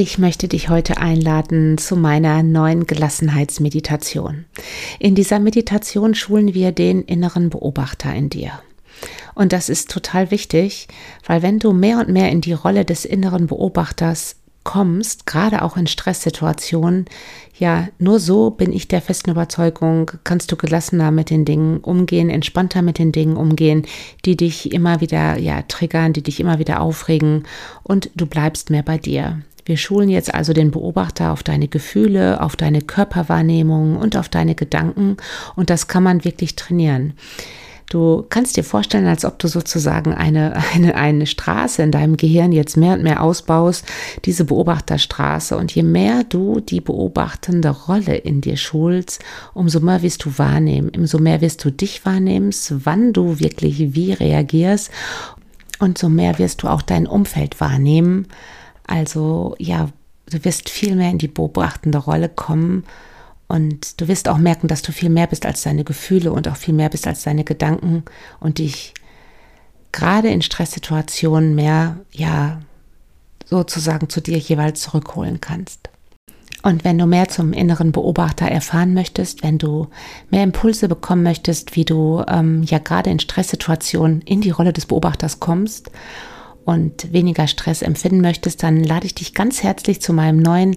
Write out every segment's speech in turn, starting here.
Ich möchte dich heute einladen zu meiner neuen Gelassenheitsmeditation. In dieser Meditation schulen wir den inneren Beobachter in dir. Und das ist total wichtig, weil wenn du mehr und mehr in die Rolle des inneren Beobachters kommst, gerade auch in Stresssituationen, ja, nur so bin ich der festen Überzeugung, kannst du gelassener mit den Dingen umgehen, entspannter mit den Dingen umgehen, die dich immer wieder, ja, triggern, die dich immer wieder aufregen und du bleibst mehr bei dir. Wir schulen jetzt also den Beobachter auf deine Gefühle, auf deine Körperwahrnehmung und auf deine Gedanken und das kann man wirklich trainieren. Du kannst dir vorstellen, als ob du sozusagen eine, eine, eine Straße in deinem Gehirn jetzt mehr und mehr ausbaust, diese Beobachterstraße. Und je mehr du die beobachtende Rolle in dir schulst, umso mehr wirst du wahrnehmen, umso mehr wirst du dich wahrnehmen, wann du wirklich wie reagierst und so mehr wirst du auch dein Umfeld wahrnehmen also ja, du wirst viel mehr in die beobachtende Rolle kommen und du wirst auch merken, dass du viel mehr bist als deine Gefühle und auch viel mehr bist als deine Gedanken und dich gerade in Stresssituationen mehr, ja, sozusagen zu dir jeweils zurückholen kannst. Und wenn du mehr zum inneren Beobachter erfahren möchtest, wenn du mehr Impulse bekommen möchtest, wie du ähm, ja gerade in Stresssituationen in die Rolle des Beobachters kommst und weniger Stress empfinden möchtest, dann lade ich dich ganz herzlich zu meinem neuen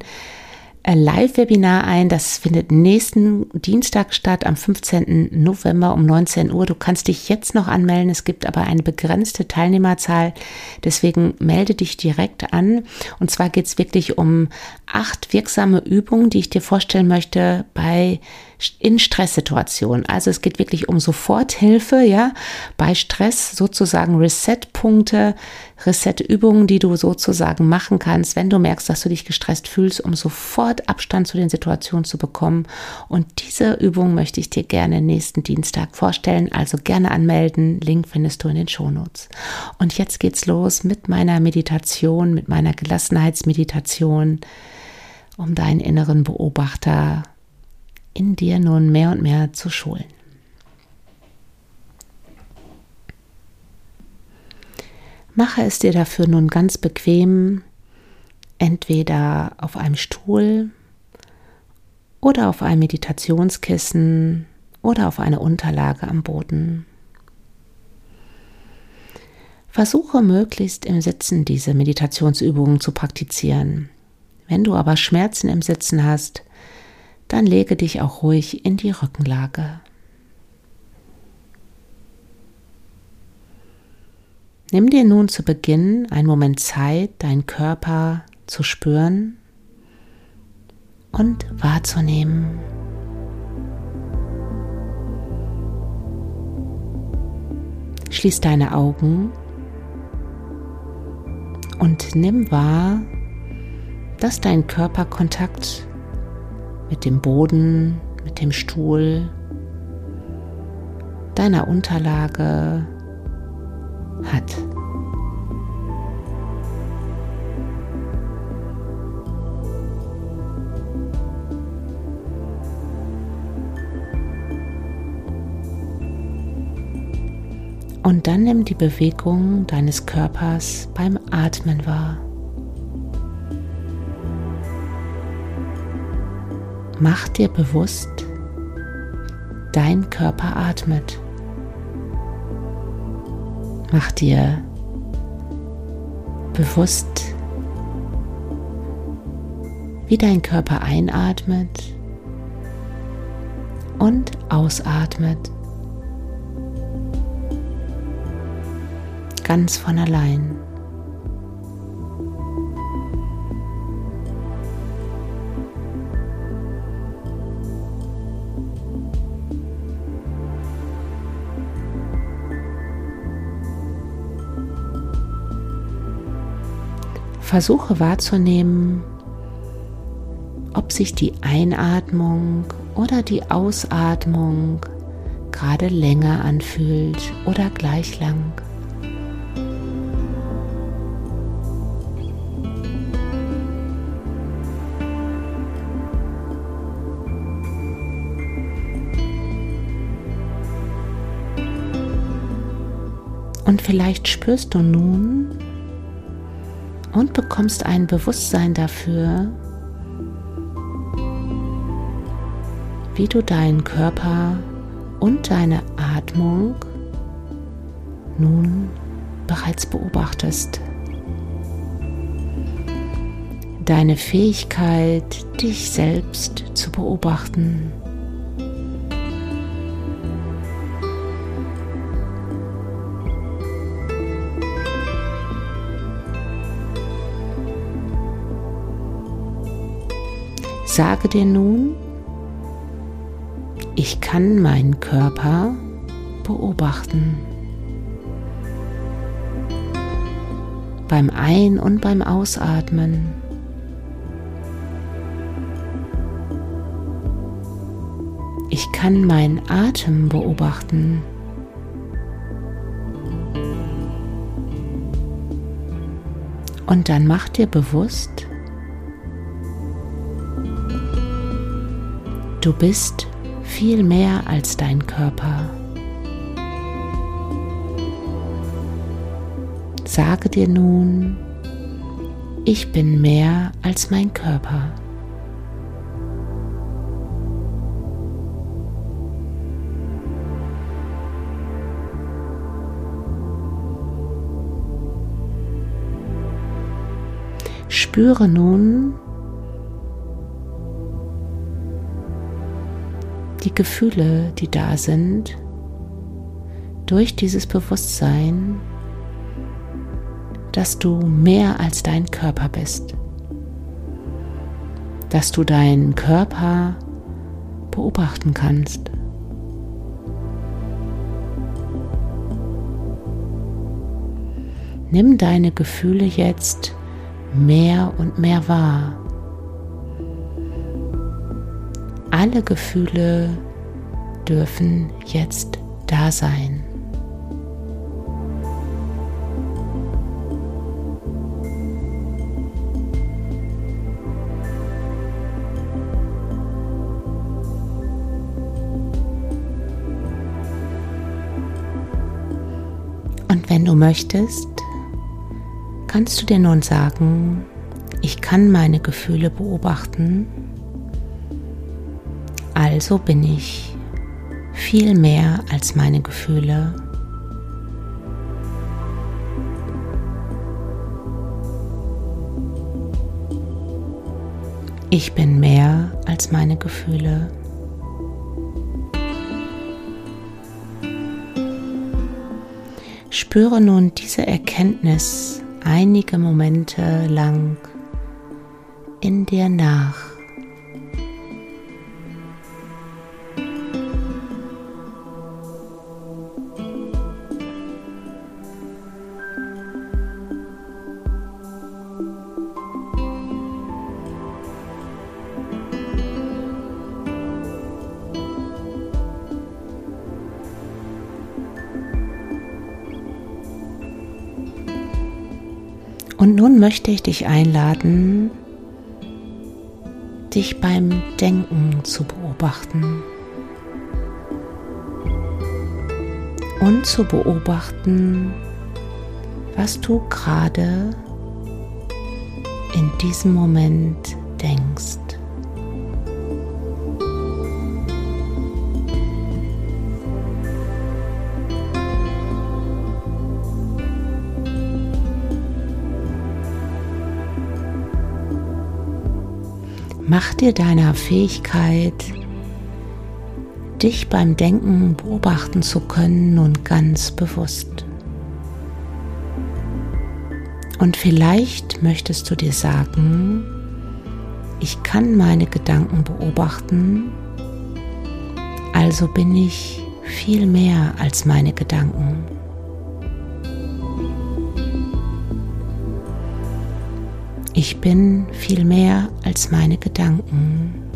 äh, Live-Webinar ein. Das findet nächsten Dienstag statt, am 15. November um 19 Uhr. Du kannst dich jetzt noch anmelden. Es gibt aber eine begrenzte Teilnehmerzahl. Deswegen melde dich direkt an. Und zwar geht es wirklich um acht wirksame Übungen, die ich dir vorstellen möchte bei in Stresssituationen. Also es geht wirklich um Soforthilfe, ja, bei Stress sozusagen Reset-Punkte, Reset-Übungen, die du sozusagen machen kannst, wenn du merkst, dass du dich gestresst fühlst, um sofort Abstand zu den Situationen zu bekommen. Und diese Übung möchte ich dir gerne nächsten Dienstag vorstellen. Also gerne anmelden. Link findest du in den Shownotes. Und jetzt geht's los mit meiner Meditation, mit meiner Gelassenheitsmeditation, um deinen inneren Beobachter in dir nun mehr und mehr zu schulen. Mache es dir dafür nun ganz bequem, entweder auf einem Stuhl oder auf einem Meditationskissen oder auf eine Unterlage am Boden. Versuche möglichst im Sitzen diese Meditationsübungen zu praktizieren. Wenn du aber Schmerzen im Sitzen hast, dann lege dich auch ruhig in die Rückenlage. Nimm dir nun zu Beginn einen Moment Zeit, deinen Körper zu spüren und wahrzunehmen. Schließ deine Augen und nimm wahr, dass dein Körper Kontakt mit dem Boden, mit dem Stuhl, deiner Unterlage hat. Und dann nimm die Bewegung deines Körpers beim Atmen wahr. Mach dir bewusst, dein Körper atmet. Mach dir bewusst, wie dein Körper einatmet und ausatmet. Ganz von allein. Versuche wahrzunehmen, ob sich die Einatmung oder die Ausatmung gerade länger anfühlt oder gleich lang. Und vielleicht spürst du nun, und bekommst ein Bewusstsein dafür, wie du deinen Körper und deine Atmung nun bereits beobachtest. Deine Fähigkeit, dich selbst zu beobachten. Sage dir nun, ich kann meinen Körper beobachten. Beim Ein- und beim Ausatmen. Ich kann meinen Atem beobachten. Und dann mach dir bewusst, Du bist viel mehr als dein Körper. Sage dir nun, ich bin mehr als mein Körper. Spüre nun, die Gefühle, die da sind, durch dieses Bewusstsein, dass du mehr als dein Körper bist, dass du deinen Körper beobachten kannst. Nimm deine Gefühle jetzt mehr und mehr wahr. Alle Gefühle dürfen jetzt da sein. Und wenn du möchtest, kannst du dir nun sagen, ich kann meine Gefühle beobachten also bin ich viel mehr als meine Gefühle. Ich bin mehr als meine Gefühle. Spüre nun diese Erkenntnis einige Momente lang in dir nach. Und nun möchte ich dich einladen, dich beim Denken zu beobachten und zu beobachten, was du gerade in diesem Moment denkst. Mach dir deiner Fähigkeit, dich beim Denken beobachten zu können, nun ganz bewusst. Und vielleicht möchtest du dir sagen, ich kann meine Gedanken beobachten, also bin ich viel mehr als meine Gedanken. Ich bin viel mehr als meine Gedanken.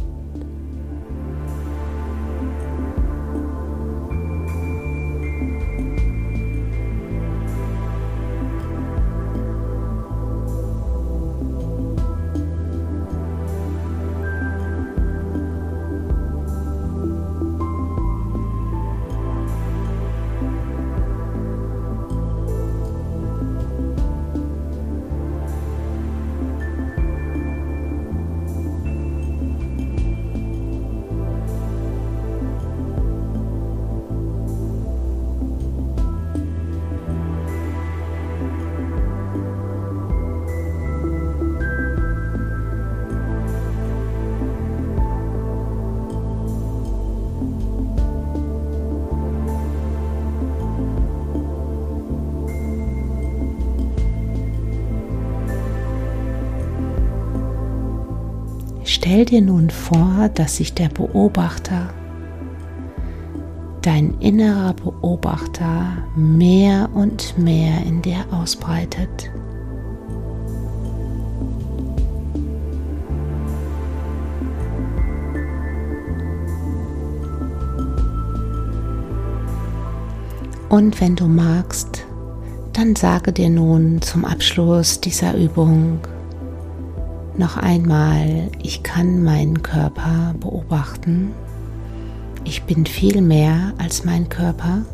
Stell dir nun vor, dass sich der Beobachter, dein innerer Beobachter, mehr und mehr in dir ausbreitet. Und wenn du magst, dann sage dir nun zum Abschluss dieser Übung noch einmal, ich kann meinen Körper beobachten. Ich bin viel mehr als mein Körper.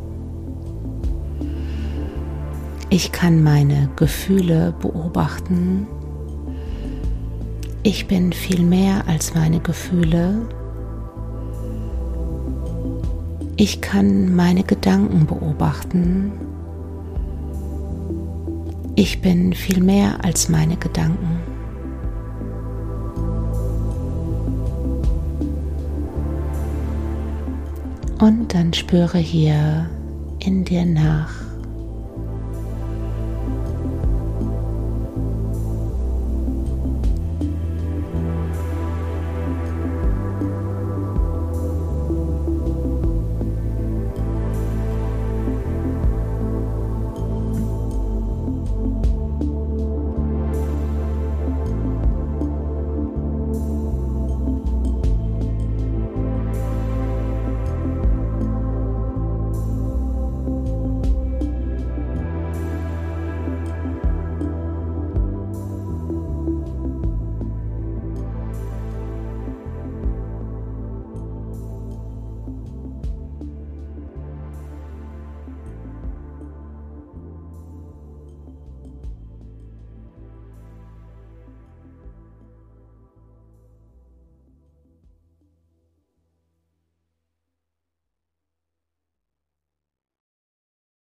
Ich kann meine Gefühle beobachten. Ich bin viel mehr als meine Gefühle. Ich kann meine Gedanken beobachten. Ich bin viel mehr als meine Gedanken. Und dann spüre hier in dir nach.